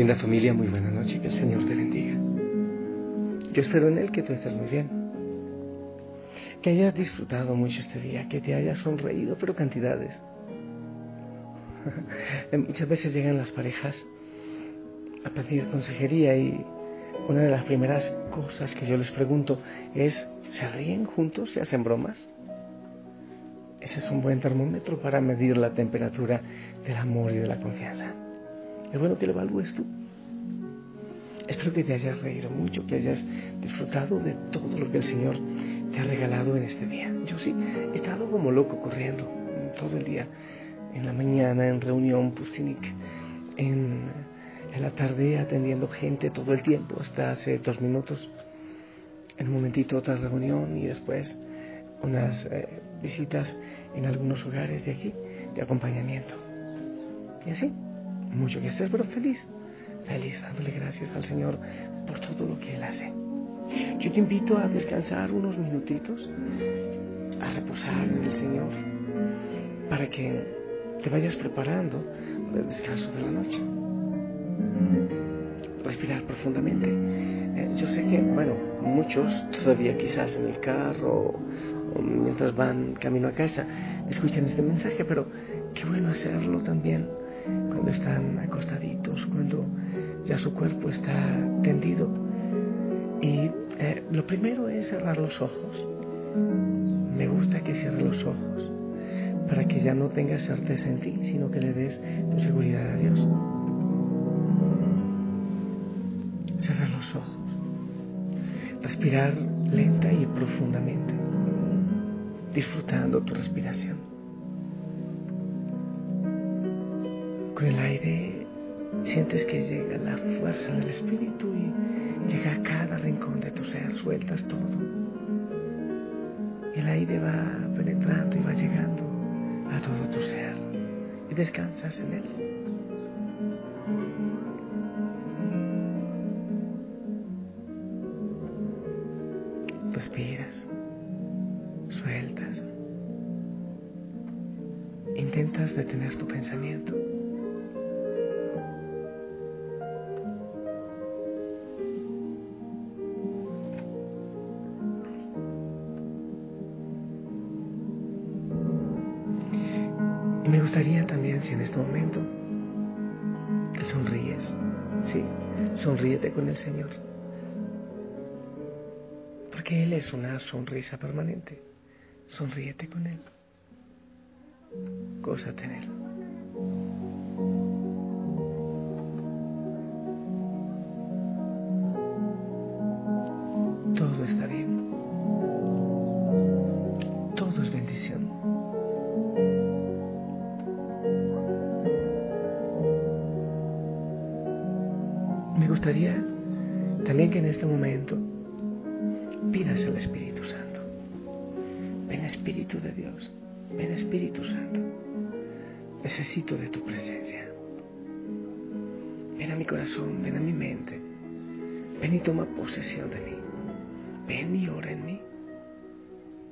Linda familia, muy buena noche, que el Señor te bendiga. Yo espero en Él que tú estés muy bien, que hayas disfrutado mucho este día, que te hayas sonreído, pero cantidades. Muchas veces llegan las parejas a pedir consejería y una de las primeras cosas que yo les pregunto es, ¿se ríen juntos? ¿Se hacen bromas? Ese es un buen termómetro para medir la temperatura del amor y de la confianza. Bueno que lo evalúes tú. Espero que te hayas reído mucho, que hayas disfrutado de todo lo que el Señor te ha regalado en este día. Yo sí, he estado como loco corriendo todo el día. En la mañana en reunión Pustinik, en, en la tarde atendiendo gente todo el tiempo, hasta hace dos minutos. En un momentito otra reunión y después unas eh, visitas en algunos hogares de aquí, de acompañamiento. Y así, mucho que hacer, pero feliz, feliz, dándole gracias al Señor por todo lo que Él hace. Yo te invito a descansar unos minutitos, a reposar en el Señor, para que te vayas preparando para el descanso de la noche. Respirar profundamente. Eh, yo sé que, bueno, muchos todavía quizás en el carro o mientras van camino a casa escuchan este mensaje, pero qué bueno hacerlo también cuando están acostaditos, cuando ya su cuerpo está tendido. Y eh, lo primero es cerrar los ojos. Me gusta que cierres los ojos para que ya no tengas certeza en ti, sino que le des tu seguridad a Dios. Cerrar los ojos. Respirar lenta y profundamente, disfrutando tu respiración. Con el aire sientes que llega la fuerza del espíritu y llega a cada rincón de tu ser, sueltas todo. El aire va penetrando y va llegando a todo tu ser y descansas en él. Respiras, sueltas, intentas detener tu pensamiento. Momento te sonríes, sí, sonríete con el Señor. Porque Él es una sonrisa permanente. Sonríete con Él. Gózate en Él. Gustaría también que en este momento pidas al Espíritu Santo. Ven Espíritu de Dios, ven Espíritu Santo. Necesito de tu presencia. Ven a mi corazón, ven a mi mente. Ven y toma posesión de mí. Ven y ora en mí.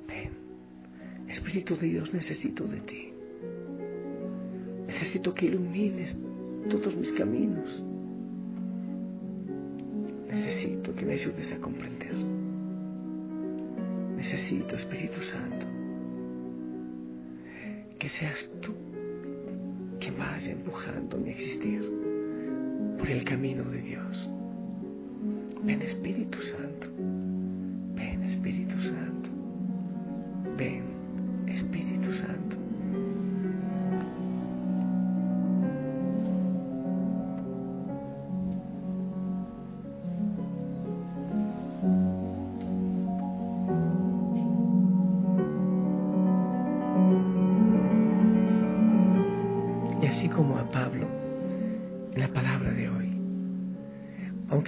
Ven. Espíritu de Dios, necesito de ti. Necesito que ilumines todos mis caminos. Necesito que me ayudes a comprender. Necesito, Espíritu Santo, que seas tú quien vaya empujando mi existir por el camino de Dios. Ven Espíritu Santo.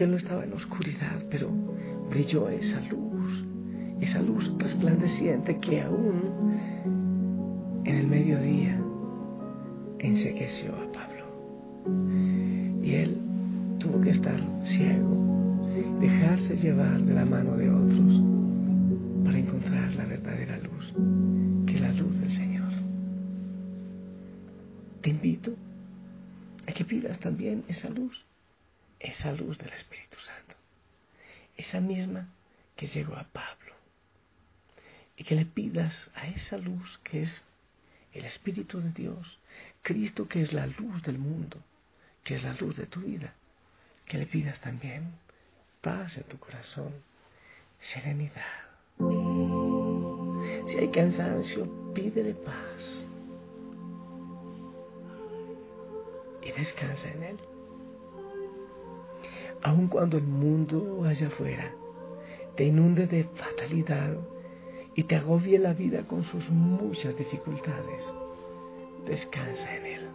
Él no estaba en oscuridad, pero brilló esa luz, esa luz resplandeciente que aún en el mediodía ensequeció a Pablo. Y él tuvo que estar ciego, dejarse llevar de la mano de otros para encontrar la verdadera luz, que es la luz del Señor. Te invito a que pidas también esa luz, esa luz del Espíritu Santo, esa misma que llegó a Pablo, y que le pidas a esa luz que es el Espíritu de Dios, Cristo que es la luz del mundo, que es la luz de tu vida, que le pidas también paz en tu corazón, serenidad. Si hay cansancio, pídele paz. Y descansa en Él. Aun cuando el mundo allá afuera te inunde de fatalidad y te agobie la vida con sus muchas dificultades, descansa en Él.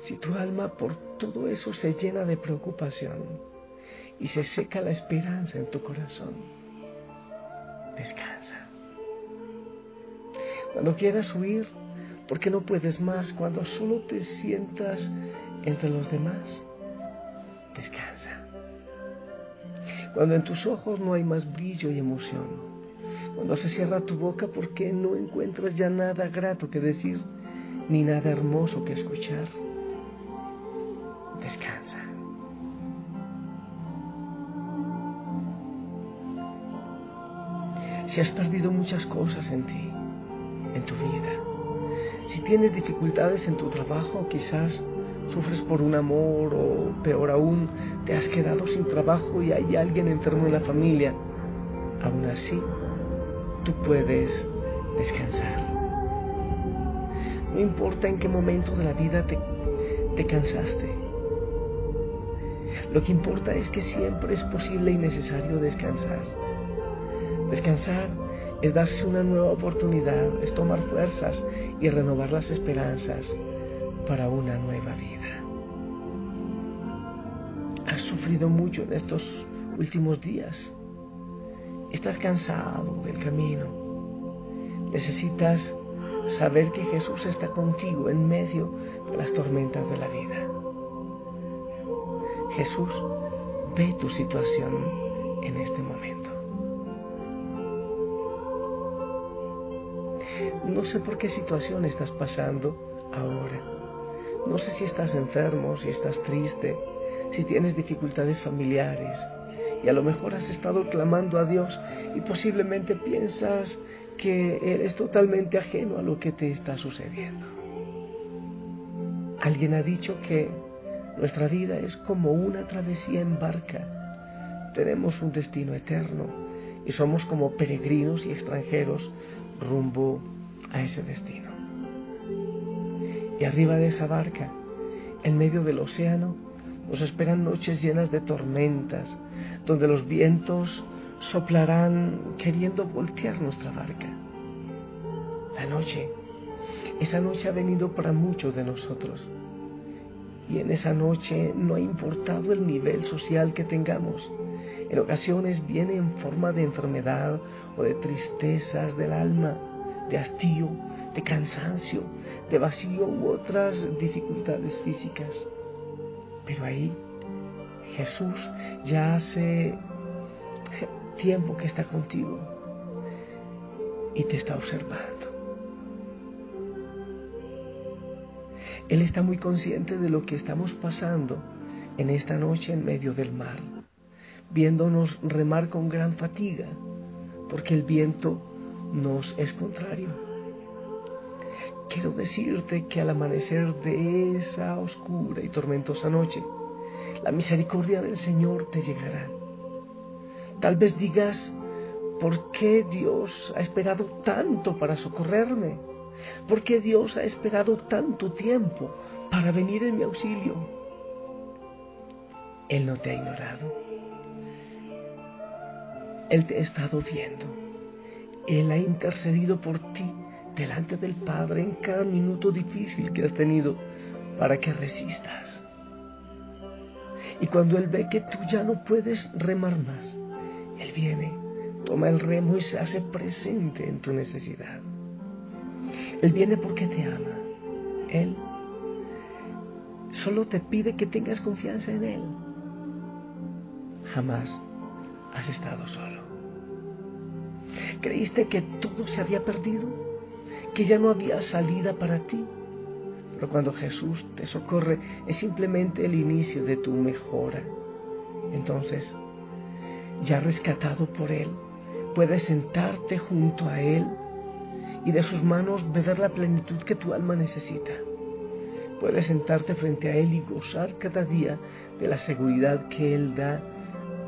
Si tu alma por todo eso se llena de preocupación y se seca la esperanza en tu corazón, descansa. Cuando quieras huir, porque no puedes más, cuando solo te sientas entre los demás, descansa. Cuando en tus ojos no hay más brillo y emoción, cuando se cierra tu boca porque no encuentras ya nada grato que decir, ni nada hermoso que escuchar, descansa. Si has perdido muchas cosas en ti, en tu vida, si tienes dificultades en tu trabajo, quizás sufres por un amor o peor aún, te has quedado sin trabajo y hay alguien enfermo en la familia, aún así, tú puedes descansar. No importa en qué momento de la vida te, te cansaste, lo que importa es que siempre es posible y necesario descansar. Descansar es darse una nueva oportunidad, es tomar fuerzas y renovar las esperanzas para una nueva vida. Sufrido mucho en estos últimos días. Estás cansado del camino. Necesitas saber que Jesús está contigo en medio de las tormentas de la vida. Jesús ve tu situación en este momento. No sé por qué situación estás pasando ahora. No sé si estás enfermo, si estás triste, si tienes dificultades familiares. Y a lo mejor has estado clamando a Dios y posiblemente piensas que eres totalmente ajeno a lo que te está sucediendo. Alguien ha dicho que nuestra vida es como una travesía en barca. Tenemos un destino eterno y somos como peregrinos y extranjeros rumbo a ese destino. Y arriba de esa barca, en medio del océano, nos esperan noches llenas de tormentas, donde los vientos soplarán queriendo voltear nuestra barca. La noche, esa noche ha venido para muchos de nosotros y en esa noche no ha importado el nivel social que tengamos. En ocasiones viene en forma de enfermedad o de tristezas del alma, de hastío, de cansancio, de vacío u otras dificultades físicas. Pero ahí Jesús ya hace tiempo que está contigo y te está observando. Él está muy consciente de lo que estamos pasando en esta noche en medio del mar, viéndonos remar con gran fatiga, porque el viento nos es contrario. Quiero decirte que al amanecer de esa oscura y tormentosa noche, la misericordia del Señor te llegará. Tal vez digas, ¿por qué Dios ha esperado tanto para socorrerme? ¿Por qué Dios ha esperado tanto tiempo para venir en mi auxilio? Él no te ha ignorado. Él te ha estado viendo. Él ha intercedido por ti delante del Padre en cada minuto difícil que has tenido para que resistas. Y cuando Él ve que tú ya no puedes remar más, Él viene, toma el remo y se hace presente en tu necesidad. Él viene porque te ama. Él solo te pide que tengas confianza en Él. Jamás has estado solo. ¿Creíste que todo se había perdido? ¿Que ya no había salida para ti? Pero cuando Jesús te socorre es simplemente el inicio de tu mejora. Entonces, ya rescatado por Él, puedes sentarte junto a Él y de sus manos beber la plenitud que tu alma necesita. Puedes sentarte frente a Él y gozar cada día de la seguridad que Él da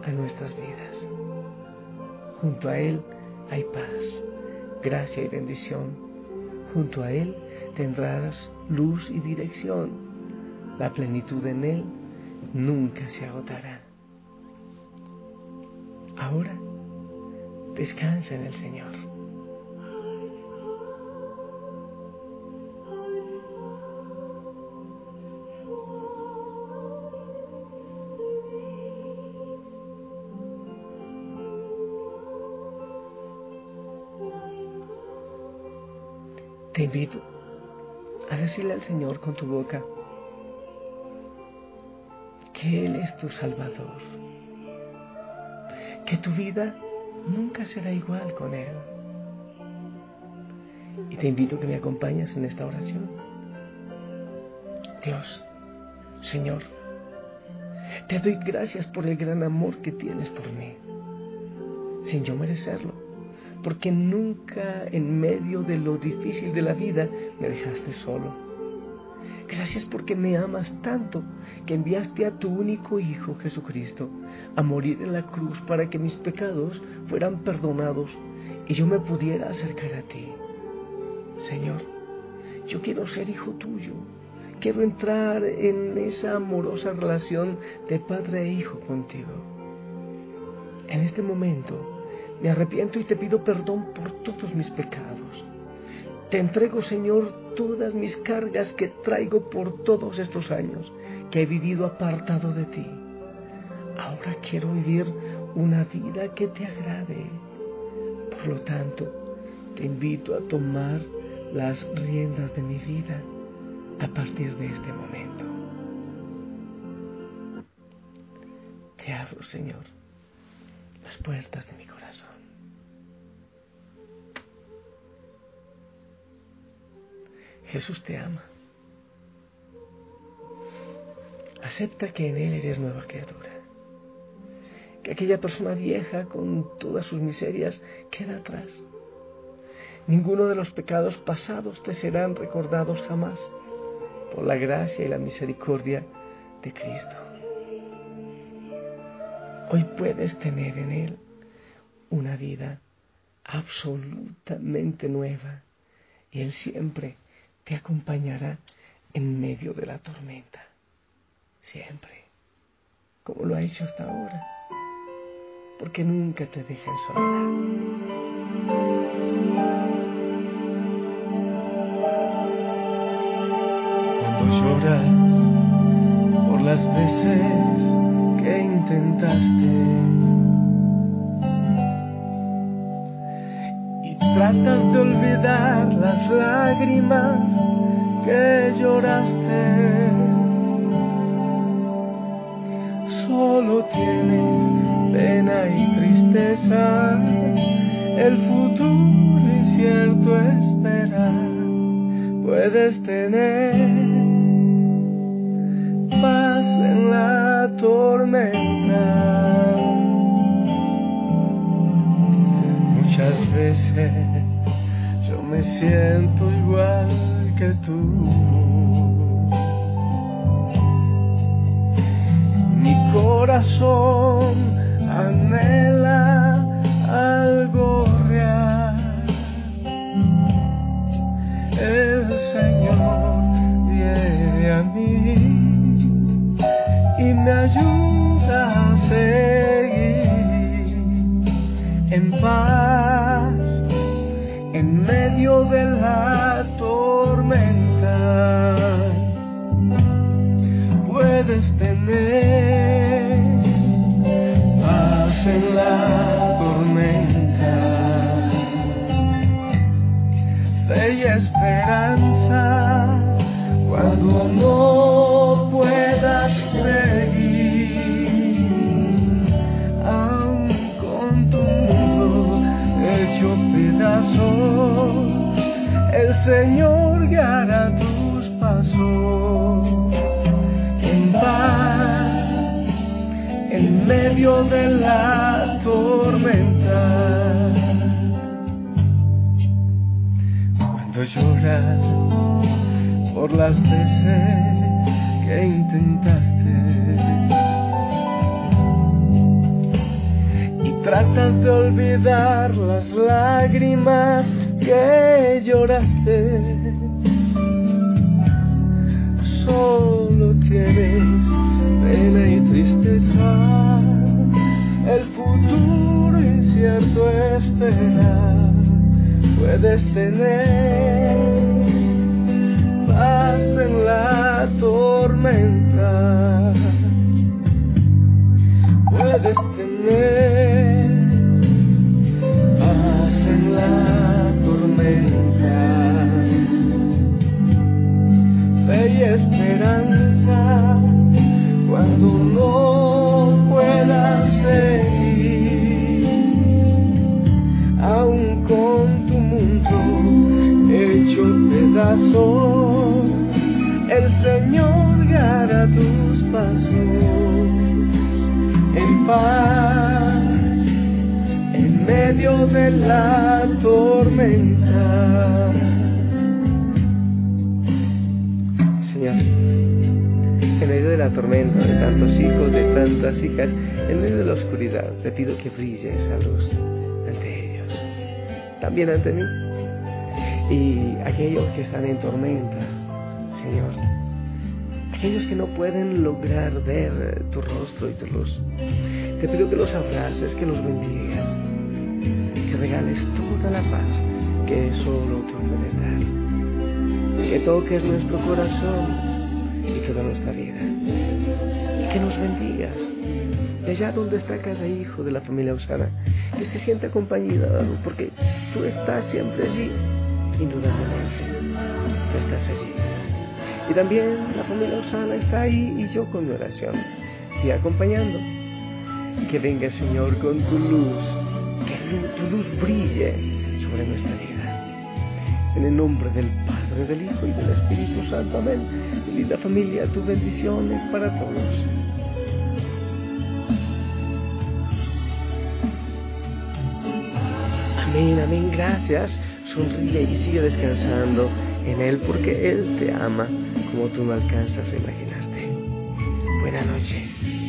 a nuestras vidas. Junto a Él hay paz, gracia y bendición. Junto a Él tendrás luz y dirección. La plenitud en Él nunca se agotará. Ahora, descansa en el Señor. Te invito a decirle al Señor con tu boca que Él es tu Salvador, que tu vida nunca será igual con Él. Y te invito a que me acompañes en esta oración. Dios, Señor, te doy gracias por el gran amor que tienes por mí, sin yo merecerlo porque nunca en medio de lo difícil de la vida me dejaste solo. Gracias porque me amas tanto que enviaste a tu único Hijo Jesucristo a morir en la cruz para que mis pecados fueran perdonados y yo me pudiera acercar a ti. Señor, yo quiero ser hijo tuyo. Quiero entrar en esa amorosa relación de padre e hijo contigo. En este momento, me arrepiento y te pido perdón por todos mis pecados. Te entrego, Señor, todas mis cargas que traigo por todos estos años que he vivido apartado de ti. Ahora quiero vivir una vida que te agrade. Por lo tanto, te invito a tomar las riendas de mi vida a partir de este momento. Te abro, Señor, las puertas de mi corazón. Jesús te ama. Acepta que en Él eres nueva criatura. Que aquella persona vieja con todas sus miserias queda atrás. Ninguno de los pecados pasados te serán recordados jamás por la gracia y la misericordia de Cristo. Hoy puedes tener en Él una vida absolutamente nueva y Él siempre te acompañará en medio de la tormenta. Siempre. Como lo ha hecho hasta ahora. Porque nunca te deja en Cuando lloras por las veces que intentaste tratas de olvidar las lágrimas que lloraste. Solo tienes pena y tristeza, el futuro incierto esperar. Puedes tener paz en la tormenta. Muchas veces siento igual que tú. Mi corazón anhela y tratas de olvidar las lágrimas que lloraste. Solo tienes pena y tristeza, el futuro incierto espera puedes tener el Señor guiará tus pasos en paz en medio de la tormenta, de tantos hijos, de tantas hijas, en medio de la oscuridad, te pido que brille esa luz ante ellos, también ante mí. Y aquellos que están en tormenta, Señor, aquellos que no pueden lograr ver tu rostro y tu luz, te pido que los abraces, que los bendigas, que regales toda la paz que solo tú puedes dar, que toques nuestro corazón y toda nuestra vida. Que nos bendigas. Y allá donde está cada hijo de la familia Osana, que se sienta acompañado, porque tú estás siempre allí, indudablemente. Tú estás allí. Y también la familia Osana está ahí y yo con mi oración, sigue acompañando. Que venga Señor con tu luz, que tu luz brille sobre nuestra vida. En el nombre del Padre, del Hijo y del Espíritu Santo. Amén. Linda familia, tu bendición es para todos. Amén, amén, gracias. Sonríe y sigue descansando en Él porque Él te ama como tú no alcanzas a imaginarte. Buena noche.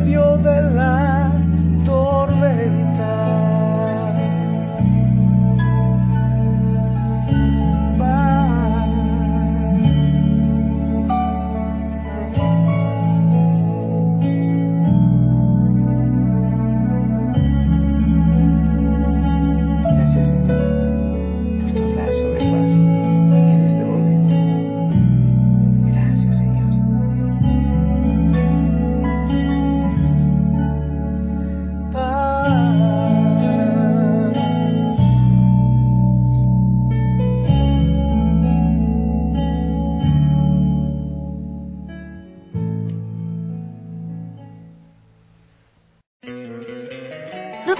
Medio de la.